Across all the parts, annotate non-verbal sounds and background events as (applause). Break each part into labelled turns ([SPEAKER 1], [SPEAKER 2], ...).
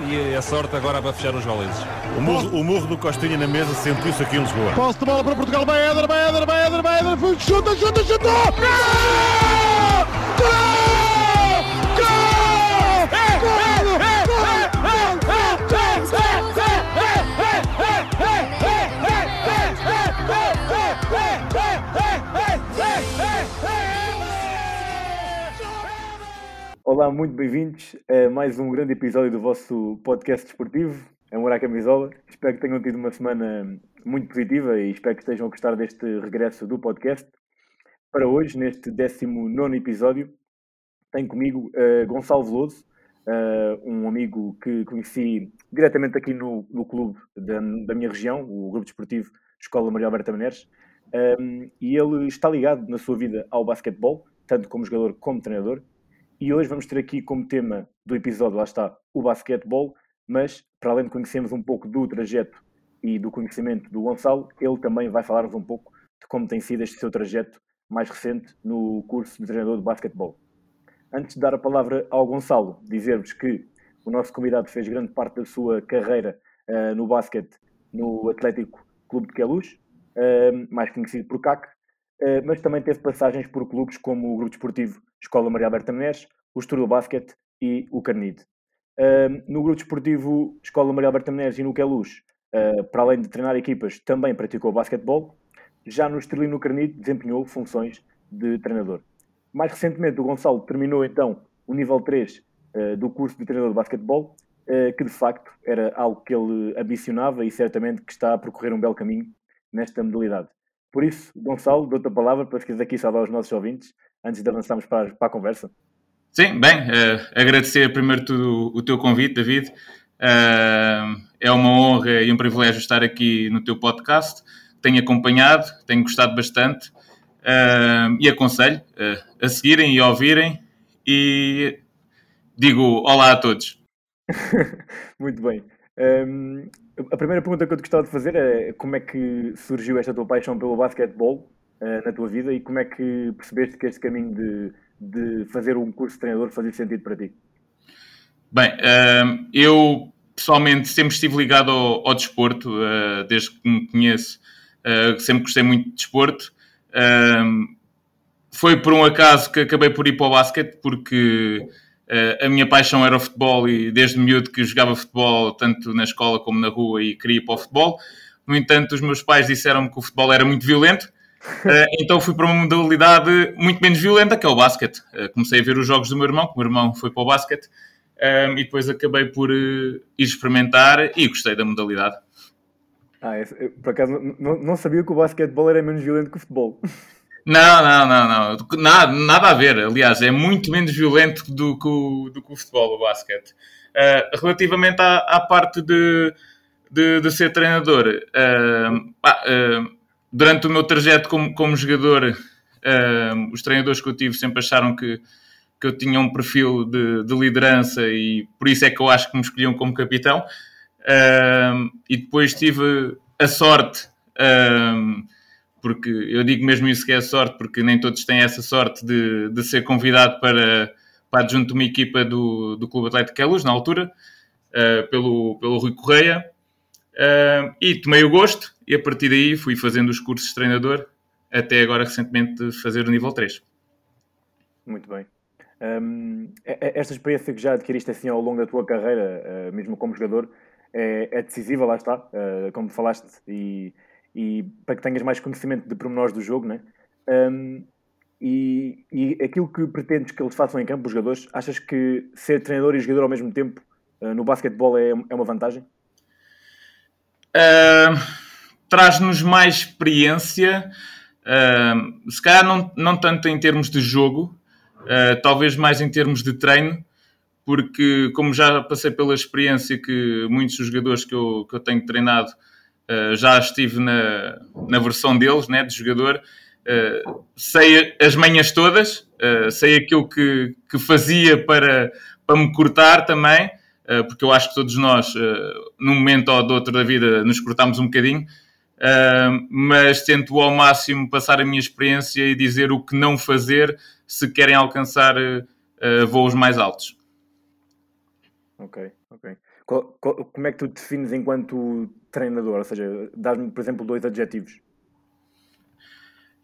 [SPEAKER 1] e, e a sorte agora para fechar os goleses.
[SPEAKER 2] O murro, o murro do Costinha na mesa sentiu-se aqui em Lisboa.
[SPEAKER 3] Posse de bola para Portugal, vai Éder, vai Éder, vai Éder, vai Éder, chuta, chuta, chuta! Gol!
[SPEAKER 4] Olá, muito bem-vindos a mais um grande episódio do vosso podcast desportivo, Amor à Camisola. Espero que tenham tido uma semana muito positiva e espero que estejam a gostar deste regresso do podcast. Para hoje, neste 19 episódio, tenho comigo uh, Gonçalo Veloso, uh, um amigo que conheci diretamente aqui no, no clube da, da, minha região, o Grupo Desportivo Escola Maria Alberta Menezes, um, e ele está ligado na sua vida ao basquetebol, tanto como jogador como treinador. E hoje vamos ter aqui como tema do episódio, lá está, o basquetebol, mas para além de conhecermos um pouco do trajeto e do conhecimento do Gonçalo, ele também vai falar-nos um pouco de como tem sido este seu trajeto mais recente no curso de treinador de basquetebol. Antes de dar a palavra ao Gonçalo, dizer-vos que o nosso convidado fez grande parte da sua carreira uh, no basquete no Atlético Clube de Queluz, uh, mais conhecido por CAC, uh, mas também teve passagens por clubes como o Grupo Desportivo Escola Maria Alberta Menezes, o Estoril Basket e o Carnide. no Grupo Desportivo Escola Maria Alberta Menezes e no Queluz, para além de treinar equipas, também praticou basquetebol. Já no Estoril no Carnide desempenhou funções de treinador. Mais recentemente, o Gonçalo terminou então o nível 3 uh, do curso de treinador de basquetebol, uh, que de facto era algo que ele ambicionava e certamente que está a percorrer um belo caminho nesta modalidade. Por isso, Gonçalo, dou-te a palavra para quiser aqui saudar os nossos ouvintes antes de avançarmos para, para a conversa.
[SPEAKER 5] Sim, bem, uh, agradecer primeiro tudo o teu convite, David. é uma honra e um privilégio estar aqui no teu podcast. Tenho acompanhado, tenho gostado bastante Uh, e aconselho uh, a seguirem e a ouvirem e digo olá a todos. (laughs)
[SPEAKER 4] Muito bem. Um, a primeira pergunta que eu te gostava de fazer é como é que surgiu esta tua paixão pelo basquetebol uh, na tua vida e como é que percebeste que este caminho de, de fazer um curso de treinador fazia sentido para ti?
[SPEAKER 5] Bem, eu pessoalmente sempre estive ligado ao, ao desporto, desde que me conheço, sempre gostei muito de desporto. Um, foi por um acaso que acabei por ir para o basquete, porque a minha paixão era o futebol e desde miúdo que jogava futebol, tanto na escola como na rua, e queria ir para o futebol. No entanto, os meus pais disseram-me que o futebol era muito violento, então fui para uma modalidade muito menos violenta, que é o basquete. Uh, comecei a ver os jogos do meu irmão, que o meu irmão foi para o basquete, um, e depois acabei por ir experimentar e gostei da modalidade.
[SPEAKER 4] Ah, eu, por acaso não, não sabia que o basquetebol era menos violento que o futebol. (laughs)
[SPEAKER 5] Não, não, não, não. Nada, nada a ver. Aliás, é muito menos violento do que o, do que o futebol, o basquete. Uh, relativamente à, à, parte de, de, de ser treinador, uh, uh, durante o meu trajeto como, como jogador, os treinadores que eu tive sempre acharam que, que eu tinha um perfil de, de liderança e por isso é que eu acho que me escolhiam como capitão. Um, e depois tive a sorte, um, porque eu digo mesmo isso que é a sorte, porque nem todos têm essa sorte de, de ser convidado para, para adjunto de uma equipa do, do Clube Atlético Queluz, na altura, uh, pelo, pelo Rui Correia, uh, e tomei o gosto, e a partir daí fui fazendo os cursos de treinador, até agora recentemente fazer o nível 3.
[SPEAKER 4] Muito bem. Um, esta experiência que já adquiriste assim ao longo da tua carreira, uh, mesmo como jogador, é, é decisiva, lá está, uh, como falaste, e, e, para que tenhas mais conhecimento de pormenores do jogo, né? Um, e, e aquilo que pretendes que eles façam em campo, os jogadores, achas que ser treinador e jogador ao mesmo tempo uh, no basquetebol é, é uma vantagem?
[SPEAKER 5] Uh, Traz-nos mais experiência, uh, se calhar não, não tanto em termos de jogo, talvez mais em termos de treino, porque como já passei pela experiência que muitos dos jogadores que eu, que eu tenho treinado uh, já estive na, na versão deles, né, de jogador, uh, sei as manhas todas, uh, sei aquilo que, que fazia para, para me cortar também, porque eu acho que todos nós, num momento ou do outro da vida, nos cortamos um bocadinho, mas tento ao máximo passar a minha experiência e dizer o que não fazer se querem alcançar voos mais altos.
[SPEAKER 4] Ok, Ok. Como é que tu te defines enquanto treinador? Ou seja, dá-me, por exemplo, dois adjetivos.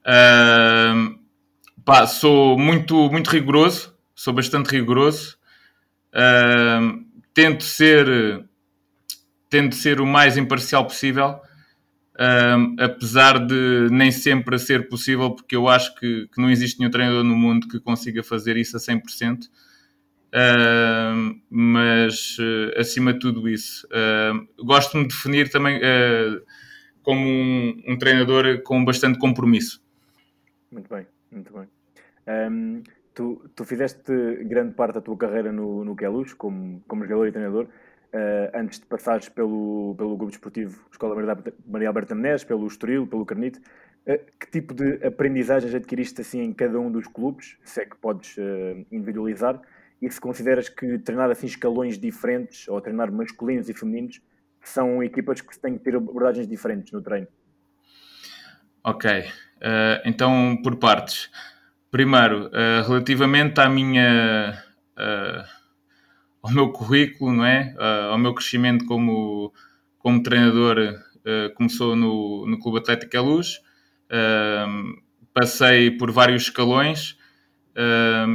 [SPEAKER 5] Uh, pá, sou muito, muito rigoroso, sou bastante rigoroso. Uh, tento ser tento ser o mais imparcial possível, uh, apesar de nem sempre ser possível, porque eu acho que, que, não existe nenhum treinador no mundo que consiga fazer isso a 100%. Uh, mas uh, acima de tudo isso, uh, gosto de definir também como um, um, treinador com bastante compromisso.
[SPEAKER 4] Muito bem, muito bem. Tu, tu fizeste grande parte da tua carreira no, no Queluz, como, como jogador e treinador, antes de passares pelo, pelo Grupo Desportivo Escola Maria Alberta Menezes, pelo Estoril, pelo Carnite. que tipo de aprendizagens adquiriste assim em cada um dos clubes, se é que podes individualizar? e se consideras que treinar assim escalões diferentes, ou treinar masculinos e femininos, são equipas que têm que ter abordagens diferentes no treino?
[SPEAKER 5] Ok, uh, então por partes. Primeiro, uh, relativamente à minha, uh, ao meu currículo, não é? ao meu crescimento como, como treinador, começou no, no Clube Atlético à Luz, passei por vários escalões,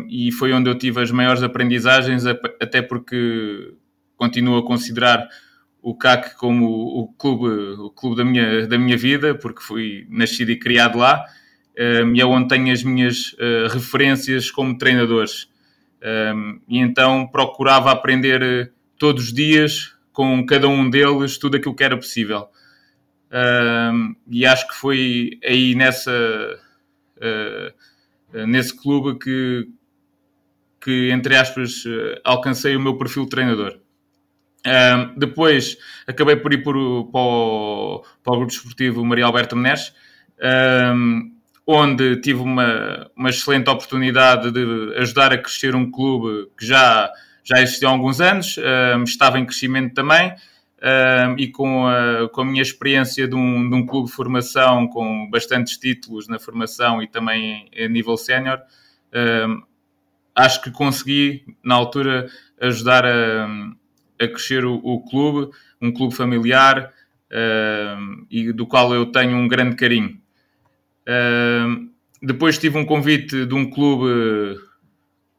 [SPEAKER 5] e foi onde eu tive as maiores aprendizagens, até porque continuo a considerar o CAC como o clube, o clube da, minha, da minha vida, porque fui nascido e criado lá, um, e é onde tenho as minhas uh, referências como treinadores. Um, e então procurava aprender eh, todos os dias com cada um deles tudo aquilo que era possível. Um, e acho que foi aí nessa. Uh, nesse clube que, que, entre aspas, alcancei o meu perfil de treinador. Um, depois acabei por ir para, o, para o grupo desportivo Maria Alberta Menezes, um, onde tive uma, uma excelente oportunidade de ajudar a crescer um clube que já, já existia há alguns anos, um, estava em crescimento também, um, e com a, com a minha experiência de um, de um clube de formação com bastantes títulos na formação e também a nível sénior, um, acho que consegui, na altura, ajudar a, a crescer o, o, clube, um clube familiar e do qual eu tenho um grande carinho. Depois tive um convite de um clube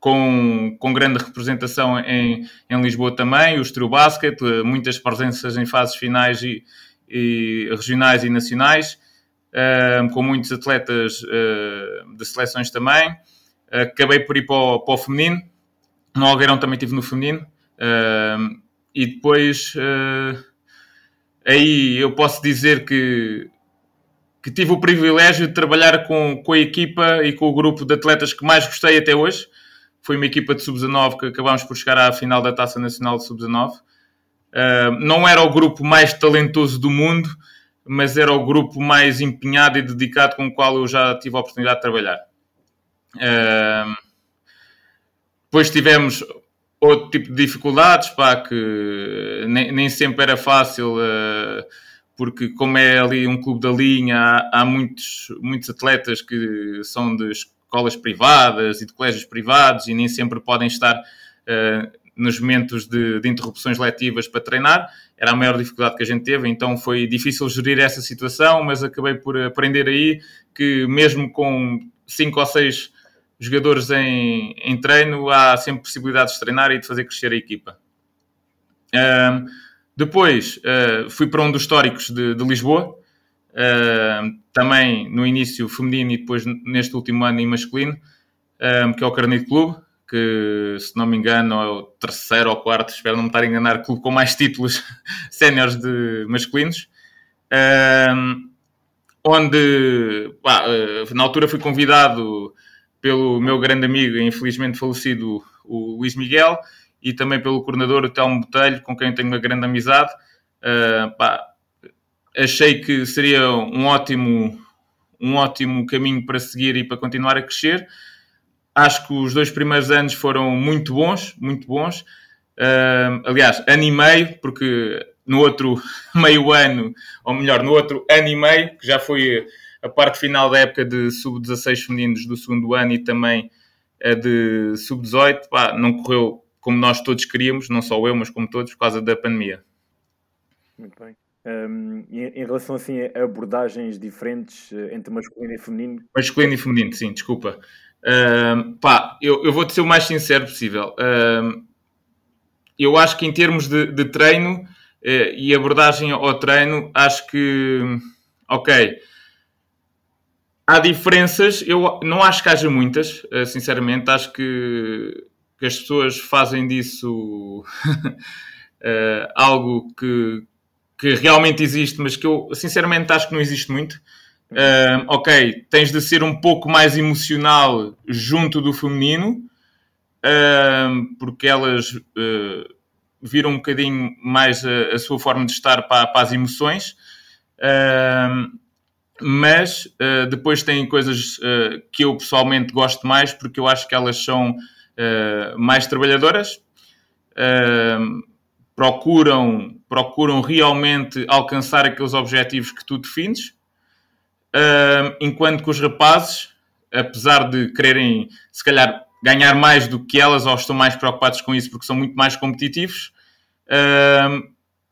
[SPEAKER 5] com, com grande representação em, em Lisboa também, o Estoril Basket, eh, muitas presenças em fases finais e, e regionais e nacionais, uh, com muitos atletas uh, de seleções também. Acabei por ir para o, para o feminino, no Algueirão também estive no feminino, e depois aí eu posso dizer que que tive o privilégio de trabalhar com, com a equipa e com o grupo de atletas que mais gostei até hoje foi uma equipa de sub-19 que acabámos por chegar à final da Taça Nacional de sub-19. Uh, não era o grupo mais talentoso do mundo, mas era o grupo mais empenhado e dedicado com o qual eu já tive a oportunidade de trabalhar. Uh, depois tivemos outro tipo de dificuldades, pá, que nem, nem sempre era fácil, uh, porque como é ali um clube da linha, há, há muitos, muitos atletas que são de escolas privadas e de colégios privados e nem sempre podem estar uh, nos momentos de, de, interrupções letivas para treinar. Era a maior dificuldade que a gente teve, então foi difícil gerir essa situação, mas acabei por aprender aí que mesmo com cinco ou seis jogadores em, em treino, há sempre possibilidades de treinar e de fazer crescer a equipa. Uh, depois uh, fui para um dos históricos de, de Lisboa, Uh, também no início feminino e depois neste último ano em masculino, uh, que é o Carnito Clube, que se não me engano é o terceiro ou quarto, espero não me estar a enganar, clube com mais títulos (laughs) séniores de masculinos. Onde pá, na altura fui convidado pelo meu grande amigo, infelizmente falecido, o Luís Miguel, e também pelo coordenador, Telmo Botelho, com quem tenho uma grande amizade. Uh, pá, achei que seria um ótimo, um ótimo caminho para seguir e para continuar a crescer. Acho que os dois primeiros anos foram muito bons, muito bons. Uh, aliás, ano e meio, porque no outro (laughs) meio ano, ou melhor, no outro ano e meio, que já foi a parte final da época de sub-16 femininos do segundo ano e também a de sub-18, não correu como nós todos queríamos, não só eu, mas como todos, por causa da pandemia.
[SPEAKER 4] Muito bem. Um, em, relação assim a abordagens diferentes uh, entre masculino e feminino?
[SPEAKER 5] Masculino e feminino, sim, desculpa. Uh, pá, eu, eu vou-te ser o mais sincero possível. Uh, eu acho que em termos de, de treino uh, e abordagem ao treino, acho que, ok, há diferenças. Eu não acho que haja muitas, sinceramente. Acho que, que as pessoas fazem disso (laughs) algo que que realmente existe, mas que eu sinceramente acho que não existe muito. Uh, ok, tens de ser um pouco mais emocional junto do feminino, uh, porque elas uh, viram um bocadinho mais a, a sua forma de estar para, para as emoções. mas depois tem coisas que eu pessoalmente gosto mais, porque eu acho que elas são mais trabalhadoras procuram, procuram realmente alcançar aqueles objetivos que tu defines, uh, enquanto que os rapazes, apesar de quererem, se calhar, ganhar mais do que elas, ou estão mais preocupados com isso porque são muito mais competitivos, uh,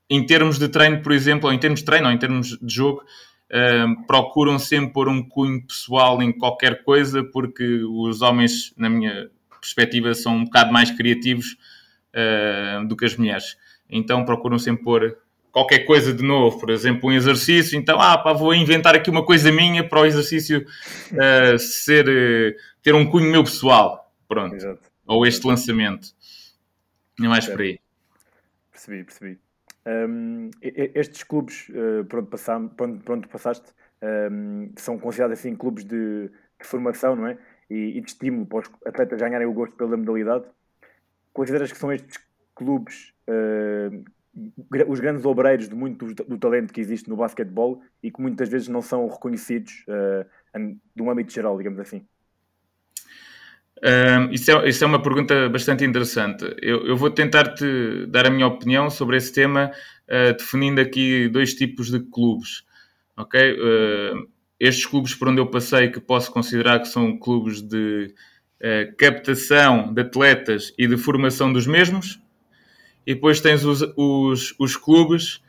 [SPEAKER 5] em termos de treino, por exemplo, ou em termos de treino, ou em termos de jogo, uh, procuram sempre pôr um cunho pessoal em qualquer coisa, porque os homens, na minha perspectiva, são um bocado mais criativos do que as mulheres então procuram sempre pôr qualquer coisa de novo, por exemplo, um exercício, então, ah, pá, vou inventar aqui uma coisa minha para o exercício uh, ser, uh, ter um cunho meu pessoal, pronto, Exato. ou este lançamento, não é mais por aí.
[SPEAKER 4] Percebi, percebi. Um, estes clubes uh, por, onde passam, por, onde, por onde passaste um, são considerados assim clubes de, de formação, não é? E, e, de estímulo para os atletas ganharem o gosto pela modalidade. Consideras que são estes clubes uh, os grandes obreiros de muito do, talento que existe no basquetebol e que muitas vezes não são reconhecidos uh, de um âmbito geral, digamos assim?
[SPEAKER 5] Isso, é, isso é uma pergunta bastante interessante. Eu, eu vou tentar-te dar a minha opinião sobre esse tema, uh, definindo aqui dois tipos de clubes. Ok? Uh, estes clubes por onde eu passei, que posso considerar que são clubes de captação de atletas e de formação dos mesmos, e depois tens os, os, os clubes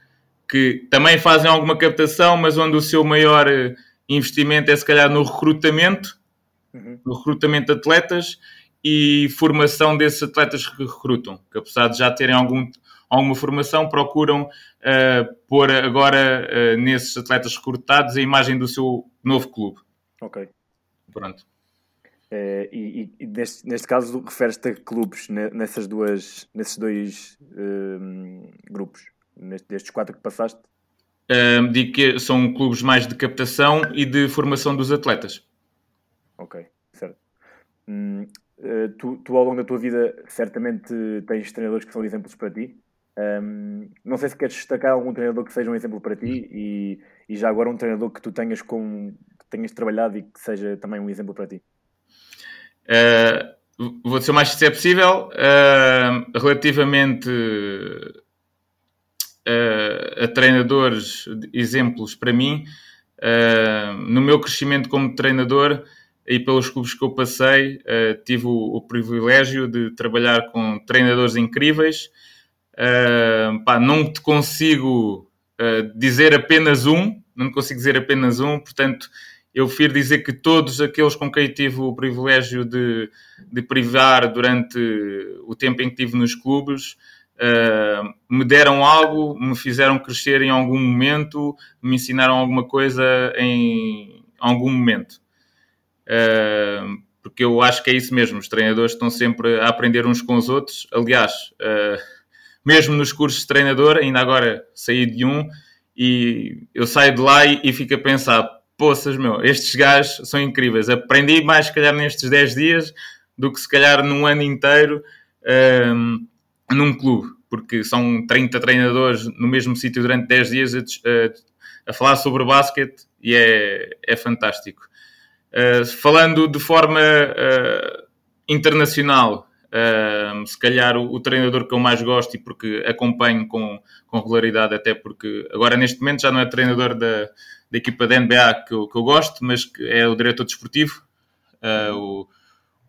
[SPEAKER 5] que também fazem alguma captação, mas onde o seu maior eh, investimento é se calhar no recrutamento, uhum. no recrutamento de atletas e formação desses atletas que recrutam, que apesar de já terem algum, alguma formação, procuram uh, pôr agora uh, nesses atletas recrutados a imagem do seu novo clube.
[SPEAKER 4] Ok.
[SPEAKER 5] Pronto.
[SPEAKER 4] Uh, e, e neste, neste, caso referes-te a clubes nessas duas, nesses dois uh, grupos, neste, destes quatro que passaste?
[SPEAKER 5] Uh, digo que são clubes mais de captação e de formação dos atletas.
[SPEAKER 4] Ok, certo. Hum, tu, tu, ao longo da tua vida, certamente tens treinadores que são exemplos para ti. Um, não sei se queres destacar algum treinador que seja um exemplo para ti e, e já agora um treinador que tu tenhas, com, que tenhas trabalhado e que seja também um exemplo para ti.
[SPEAKER 5] Uh, vou ser o mais sincero possível. Uh, relativamente uh, a treinadores, exemplos para mim, no meu crescimento como treinador e pelos clubes que eu passei, tive o, o, privilégio de trabalhar com treinadores incríveis. Pá, não te consigo dizer apenas um, não consigo dizer apenas um, portanto eu prefiro dizer que todos aqueles com quem tive o privilégio de, de privar durante o tempo em que estive nos clubes uh, me deram algo, me fizeram crescer em algum momento, me ensinaram alguma coisa em algum momento. Uh, porque eu acho que é isso mesmo, os treinadores estão sempre a aprender uns com os outros. Aliás, uh, mesmo nos cursos de treinador, ainda agora saí de um e eu saio de lá e, e fico a pensar poças, meu, estes gajos são incríveis. Aprendi mais, se calhar, nestes 10 dias do que, se calhar, num ano inteiro um, num clube, porque são 30 treinadores no mesmo sítio durante 10 dias a, a, a, falar sobre basquete e é, é fantástico. Uh, falando de forma uh, internacional, uh, se calhar o, o, treinador que eu mais gosto e porque acompanho com, com regularidade, até porque agora neste momento já não é treinador da da equipa da NBA que eu, que eu gosto, mas que é o diretor desportivo, uh, o,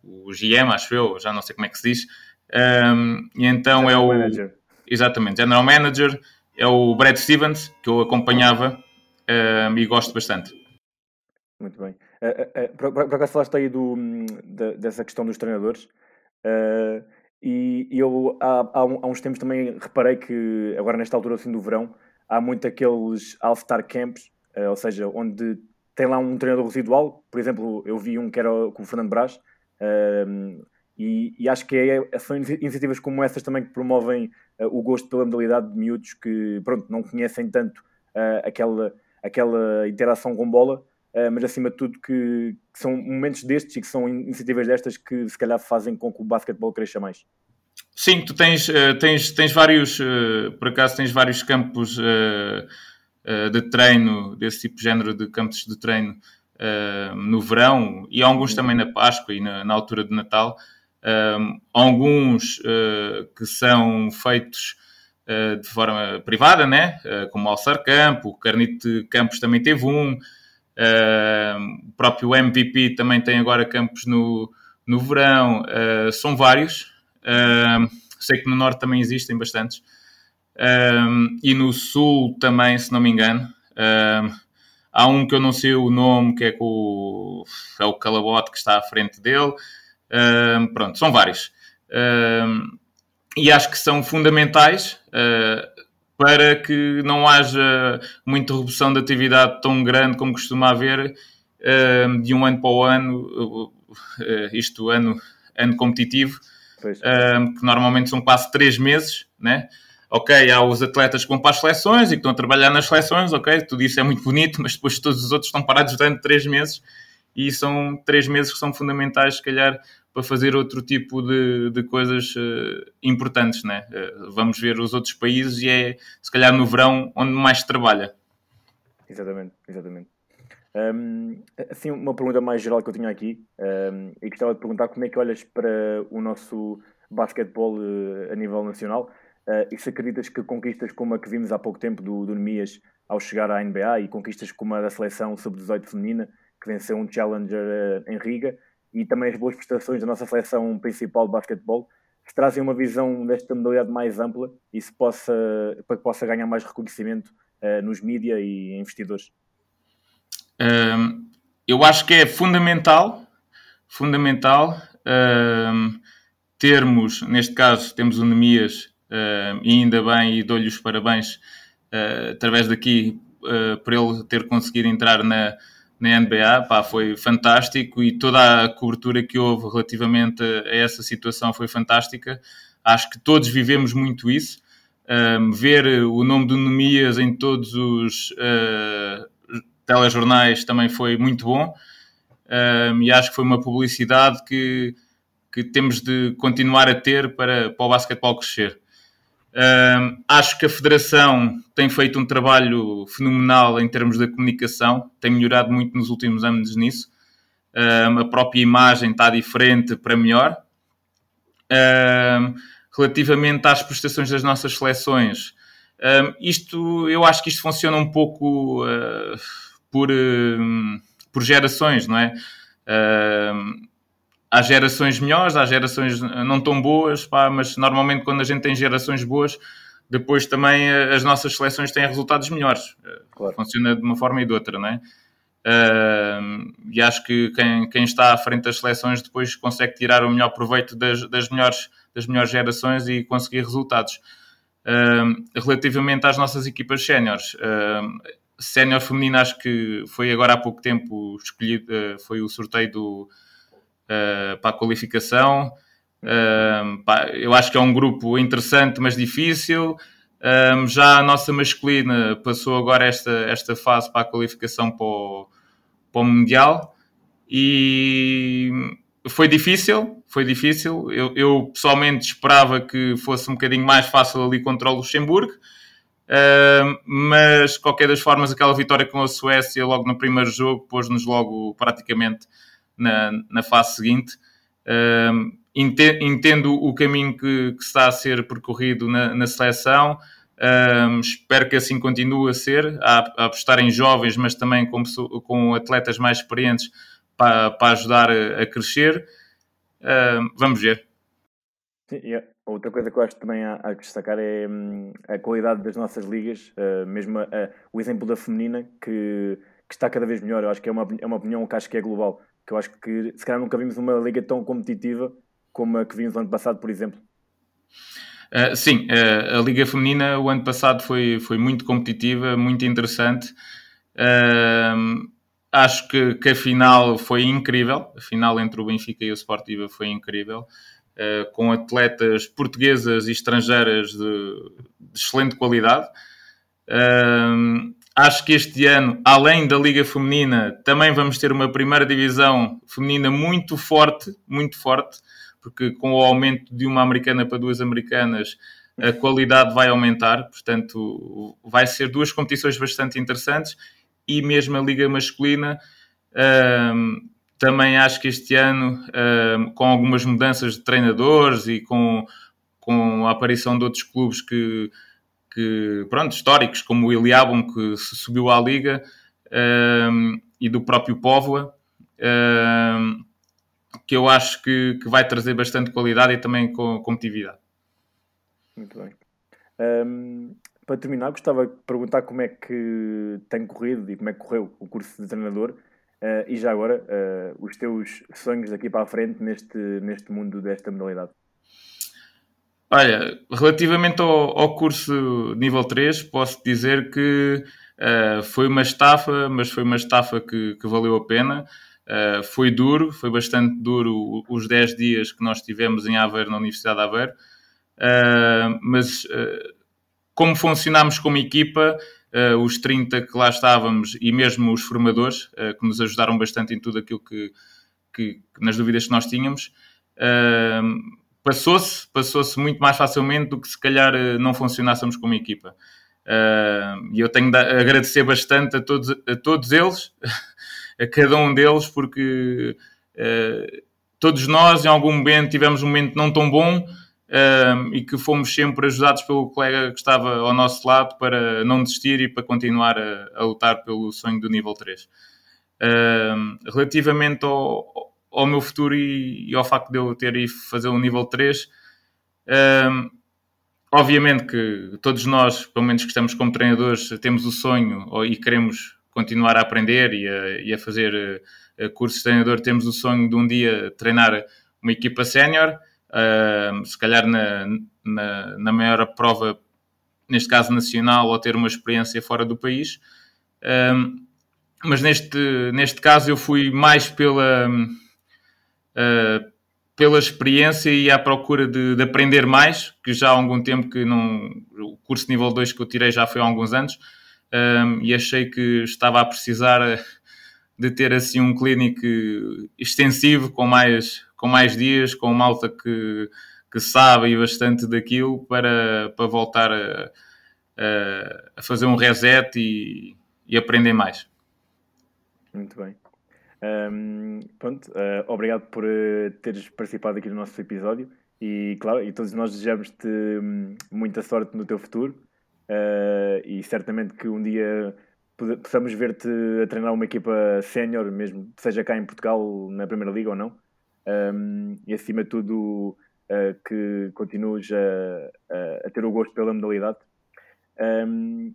[SPEAKER 5] o GM, acho eu, já não sei como é que se diz, Um, e então
[SPEAKER 4] General
[SPEAKER 5] é o.
[SPEAKER 4] Manager.
[SPEAKER 5] Exatamente, General Manager é o Brad Stevens, que eu acompanhava um, e gosto bastante.
[SPEAKER 4] Muito bem. Uh, uh, uh, por, acaso falaste aí do, hum, da- dessa questão dos treinadores. Uh, e eu há, há, uns tempos também reparei que, agora nesta altura assim do verão, há muito aqueles All-Star Camps, uh, ou seja, onde tem lá um treinador residual. Por exemplo, eu vi um que era com o Fernando Brás. um, e, e acho que é, são inici- iniciativas como essas também que promovem uh, o gosto pela modalidade de miúdos que pronto, não conhecem tanto uh, aquela, aquela interação com bola, Uh, mas acima de tudo que, que são momentos destes e que são in- iniciativas destas que se calhar fazem com que o basquetebol cresça mais.
[SPEAKER 5] Sim, tu tens, eh, tens, tens vários, eh, por acaso tens vários campos eh, eh, de treino, desse tipo de género de campos de treino eh, no verão e alguns também na Páscoa e na, na altura de Natal. Alguns eh, que são feitos eh, de forma privada, né? Eh, como o Alçar Campo, o Carnite Campos também teve um, eh, o próprio MVP também tem agora campos no, no verão, eh, são vários. Sei que no norte também existem bastantes. E no sul também, se não me engano. Há um que eu não sei o nome, que é, com o, é o Calabote que está à frente dele. Pronto, são vários. E acho que são fundamentais uh, para que não haja uma interrupção de atividade tão grande como costuma haver um, de um ano para o ano, uh, isto ano, ano competitivo um, que normalmente são quase três meses, né? Ok, há os atletas que vão para as seleções e que estão a trabalhar nas seleções, ok, tudo isso é muito bonito, (laughs) mas depois todos os outros estão parados durante três meses e são três meses que são fundamentais, se calhar, para fazer outro tipo de, de coisas uh, importantes, né? Uh, vamos ver os outros países e é, se calhar, no verão onde mais se trabalha.
[SPEAKER 4] Exatamente, exatamente. Um, assim, uma pergunta mais geral que eu tinha aqui, um, e gostava de perguntar como é que olhas para o nosso basquetebol uh, a nível nacional uh, e se acreditas que conquistas como a que vimos há pouco tempo do, do Nemias ao chegar à NBA e conquistas como a da seleção sub-18 feminina, que venceu um Challenger uh, em Riga, e também as boas prestações da nossa seleção principal de basquetebol, se trazem uma visão desta modalidade mais ampla e se possa, para que possa ganhar mais reconhecimento uh, nos mídia e investidores.
[SPEAKER 5] Um, eu acho que é fundamental, fundamental um, termos, neste caso, temos o Nemias, um, e ainda bem, e dou-lhe os parabéns uh, através daqui uh, por ele ter conseguido entrar na, na NBA, pá, foi fantástico e toda a cobertura que houve relativamente a essa situação foi fantástica. Acho que todos vivemos muito isso. Um, ver o nome do Nemias em todos os uh, telejornais também foi muito bom um, e acho que foi uma publicidade que, que temos de continuar a ter para, para o basquetebol crescer. Um, acho que a Federação tem feito um trabalho fenomenal em termos da comunicação, tem melhorado muito nos últimos anos nisso. Um, a própria imagem está diferente para melhor. relativamente às prestações das nossas seleções, isto, eu acho que isto funciona um pouco uh, por, uh, por gerações, não é? Há gerações melhores, há gerações não tão boas, pá, mas normalmente quando a gente tem gerações boas, depois também as nossas seleções têm resultados melhores.
[SPEAKER 4] Claro.
[SPEAKER 5] Funciona de uma forma e de outra, não é? Uh, e acho que quem, quem, está à frente das seleções depois consegue tirar o melhor proveito das, das, melhores, das melhores gerações e conseguir resultados. Uh, relativamente às nossas equipas séniores, uh, sénior feminina acho que foi agora há pouco tempo escolhido, foi o sorteio do, para a qualificação. Pá, eu acho que é um grupo interessante, mas difícil. Um, já a nossa masculina passou agora esta, esta fase para a qualificação para o, para o Mundial e foi difícil, foi difícil. Eu, eu, pessoalmente esperava que fosse um bocadinho mais fácil ali contra o Luxemburgo, uh, mas de qualquer das formas aquela vitória com a Suécia logo no primeiro jogo pôs-nos logo praticamente na, na fase seguinte. Uh, entendo o caminho que, que, está a ser percorrido na, na seleção. Um, espero que assim continue a ser, a, a, apostar em jovens, mas também com, com atletas mais experientes para, para ajudar a, a crescer. Um, vamos ver.
[SPEAKER 4] Sim, e outra coisa que eu acho que também há, que destacar é hum, a qualidade das nossas ligas, uh, mesmo o exemplo da feminina, que, que, está cada vez melhor. Eu acho que é uma, é uma opinião que acho que é global. Que eu acho que se calhar nunca vimos uma liga tão competitiva como a que vimos no ano passado, por exemplo.
[SPEAKER 5] Uh, sim, uh, a Liga Feminina o ano passado foi, foi muito competitiva, muito interessante. Uh, acho que, que a final foi incrível. A final entre o Benfica e o Sportiva foi incrível. com atletas portuguesas e estrangeiras de, de excelente qualidade. Acho que este ano, além da Liga Feminina, também vamos ter uma primeira divisão feminina muito forte, muito forte porque com o aumento de uma americana para duas americanas a qualidade vai aumentar, portanto vai ser duas competições bastante interessantes e mesmo a liga masculina um, também acho que este ano um, com algumas mudanças de treinadores e com, com a aparição de outros clubes que, que pronto, históricos como o Iliabum que subiu à liga um, e do próprio Póvoa que eu acho que, que vai trazer bastante qualidade e também com competitividade.
[SPEAKER 4] Muito bem. Um, para terminar, gostava de perguntar como é que tem corrido e como é que correu o curso de treinador uh, e já agora uh, os teus sonhos daqui para a frente neste, neste mundo desta modalidade.
[SPEAKER 5] Olha, relativamente ao, ao curso nível 3, posso dizer que uh, foi uma estafa, mas foi uma estafa que, que valeu a pena. Uh, foi duro, foi bastante duro os 10 dias que nós tivemos em Aveiro, na Universidade de Aveiro, uh, mas uh, como funcionámos como equipa, os 30 que lá estávamos e mesmo os formadores, que nos ajudaram bastante em tudo aquilo que, que, que nas dúvidas que nós tínhamos, passou-se passou-se muito mais facilmente do que se calhar não funcionássemos como equipa. E eu tenho de agradecer bastante a todos, a todos eles. (laughs) a cada um deles, porque uh, todos nós, em algum momento, tivemos um momento não tão bom e que fomos sempre ajudados pelo colega que estava ao nosso lado para não desistir e para continuar a, a lutar pelo sonho do nível 3. Uh, relativamente ao, ao, meu futuro e, e, ao facto de eu ter ido fazer o nível 3, obviamente que todos nós, pelo menos que estamos como treinadores, temos o sonho e queremos continuar a aprender e a, e a fazer uh, cursos de treinador, temos o sonho de um dia treinar uma equipa sénior, uh, se calhar na, na, na, maior prova, neste caso nacional, ou ter uma experiência fora do país. Uh, mas neste, neste caso eu fui mais pela, uh, pela experiência e à procura de, de, aprender mais, que já há algum tempo que não. O curso nível 2 que eu tirei já foi há alguns anos, um, e achei que estava a precisar eh, de ter assim um clínico extensivo com mais, com mais dias, com malta que, que sabe bastante daquilo para, para voltar a, a, a fazer um reset e, e aprender mais.
[SPEAKER 4] Muito bem. Um, pronto, uh, obrigado por uh, teres participado aqui no nosso episódio e claro, e todos nós desejamos-te um, muita sorte no teu futuro Uh, e certamente que um dia possamos ver-te a treinar uma equipa sénior, mesmo seja cá em Portugal, na Primeira Liga ou não. Um, e acima de tudo, uh, que continues a, a, ter o gosto pela modalidade.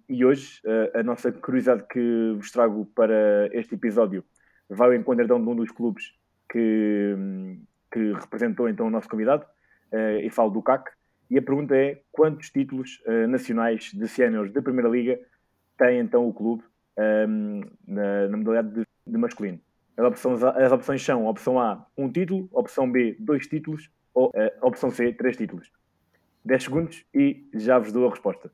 [SPEAKER 4] E hoje, a nossa curiosidade que vos trago para este episódio vai ao encontro então, de um dos clubes que, que representou então o nosso convidado, e falo do CAC. E a pergunta é: quantos títulos uh, nacionais de séniores da Primeira Liga tem então o clube um, ehm, na, na, modalidade de, de masculino? As opções, as opções são: opção A, um título, opção B, dois títulos, ou uh, opção C, três títulos. 10 segundos e já vos dou a resposta.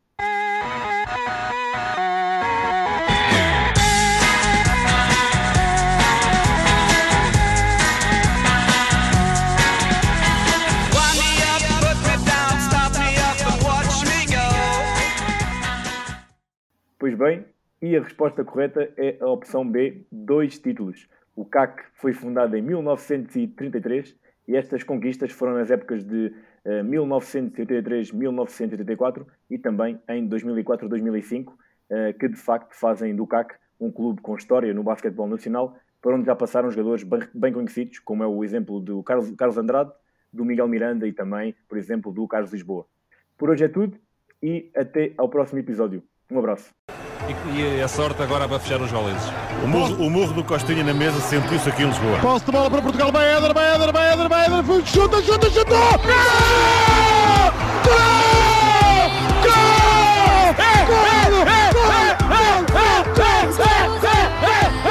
[SPEAKER 4] Bem, e a resposta correta é a opção B, dois títulos. O CAC foi fundado em 1933 e estas conquistas foram nas épocas de uh, 1983-1984 e também em 2004-2005, uh, que de facto fazem do CAC um clube com história no basquetebol nacional, para onde já passaram jogadores bem, conhecidos, como é o exemplo do Carlos Andrade, do Miguel Miranda e também, por exemplo, do Carlos Lisboa. Por hoje é tudo e até ao próximo episódio. Um abraço
[SPEAKER 1] e, e, a sorte agora vai fechar os valentes.
[SPEAKER 2] O murro, o murro do Costinha na mesa sentiu-se aqui em Lisboa.
[SPEAKER 3] Posso de bola para Portugal, vai Éder, vai Éder, vai Éder, vai Éder, chuta, chuta, chuta! Gol! Gol! Gol! Gol! Gol! Gol! Gol! Gol! Gol!